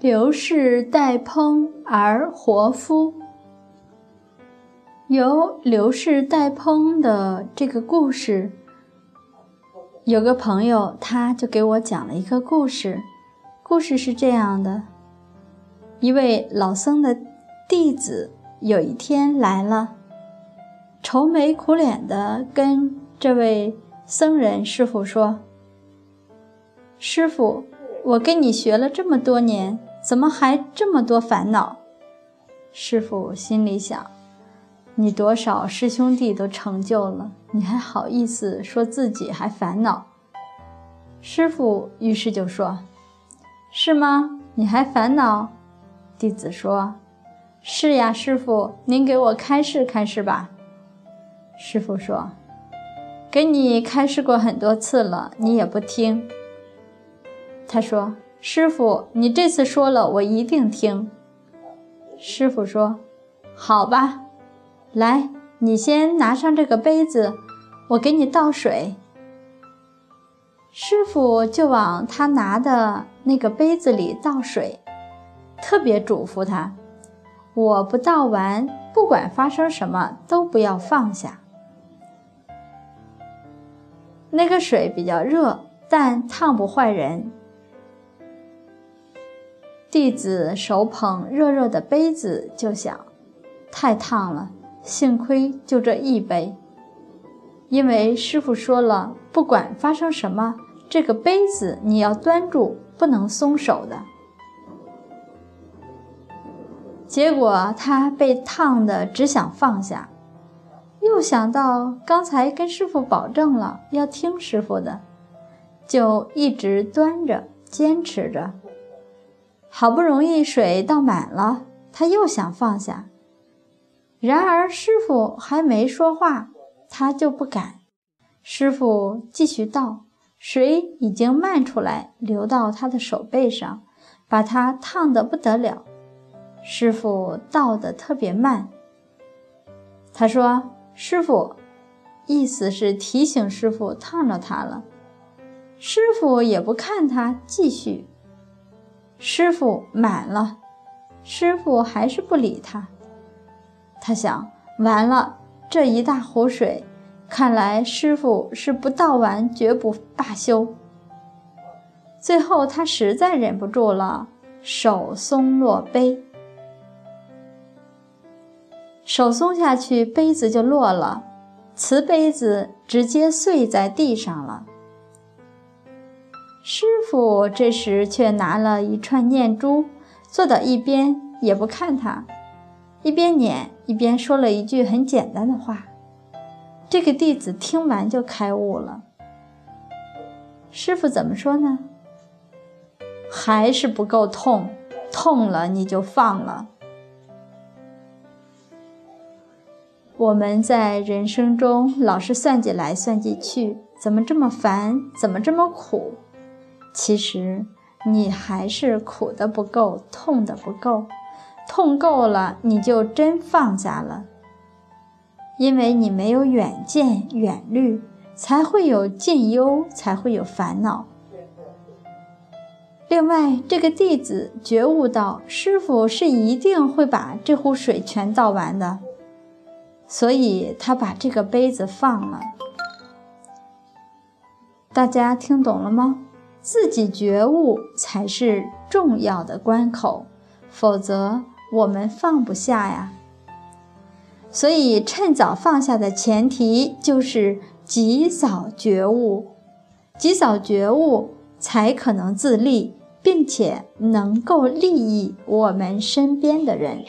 刘氏代烹而活夫。由刘氏代烹的这个故事，有个朋友他就给我讲了一个故事。故事是这样的：一位老僧的弟子有一天来了，愁眉苦脸的跟这位僧人师傅说：“师傅，我跟你学了这么多年。”怎么还这么多烦恼？师傅心里想：你多少师兄弟都成就了，你还好意思说自己还烦恼？师傅于是就说：“是吗？你还烦恼？”弟子说：“是呀，师傅，您给我开示开示吧。”师傅说：“给你开示过很多次了，你也不听。”他说。师傅，你这次说了，我一定听。师傅说：“好吧，来，你先拿上这个杯子，我给你倒水。”师傅就往他拿的那个杯子里倒水，特别嘱咐他：“我不倒完，不管发生什么都不要放下。”那个水比较热，但烫不坏人。弟子手捧热热的杯子，就想：太烫了，幸亏就这一杯。因为师傅说了，不管发生什么，这个杯子你要端住，不能松手的。结果他被烫的只想放下，又想到刚才跟师傅保证了要听师傅的，就一直端着，坚持着。好不容易水倒满了，他又想放下，然而师傅还没说话，他就不敢。师傅继续倒，水已经漫出来，流到他的手背上，把他烫得不得了。师傅倒得特别慢。他说：“师傅，意思是提醒师傅烫着他了。”师傅也不看他，继续。师傅满了，师傅还是不理他。他想，完了这一大壶水，看来师傅是不倒完绝不罢休。最后他实在忍不住了，手松落杯，手松下去，杯子就落了，瓷杯子直接碎在地上了。师傅这时却拿了一串念珠，坐到一边也不看他，一边捻一边说了一句很简单的话。这个弟子听完就开悟了。师傅怎么说呢？还是不够痛，痛了你就放了。我们在人生中老是算计来算计去，怎么这么烦？怎么这么苦？其实你还是苦的不够，痛的不够，痛够了你就真放下了。因为你没有远见远虑，才会有近忧，才会有烦恼。另外，这个弟子觉悟到师傅是一定会把这壶水全倒完的，所以他把这个杯子放了。大家听懂了吗？自己觉悟才是重要的关口，否则我们放不下呀。所以，趁早放下的前提就是及早觉悟，及早觉悟才可能自立，并且能够利益我们身边的人。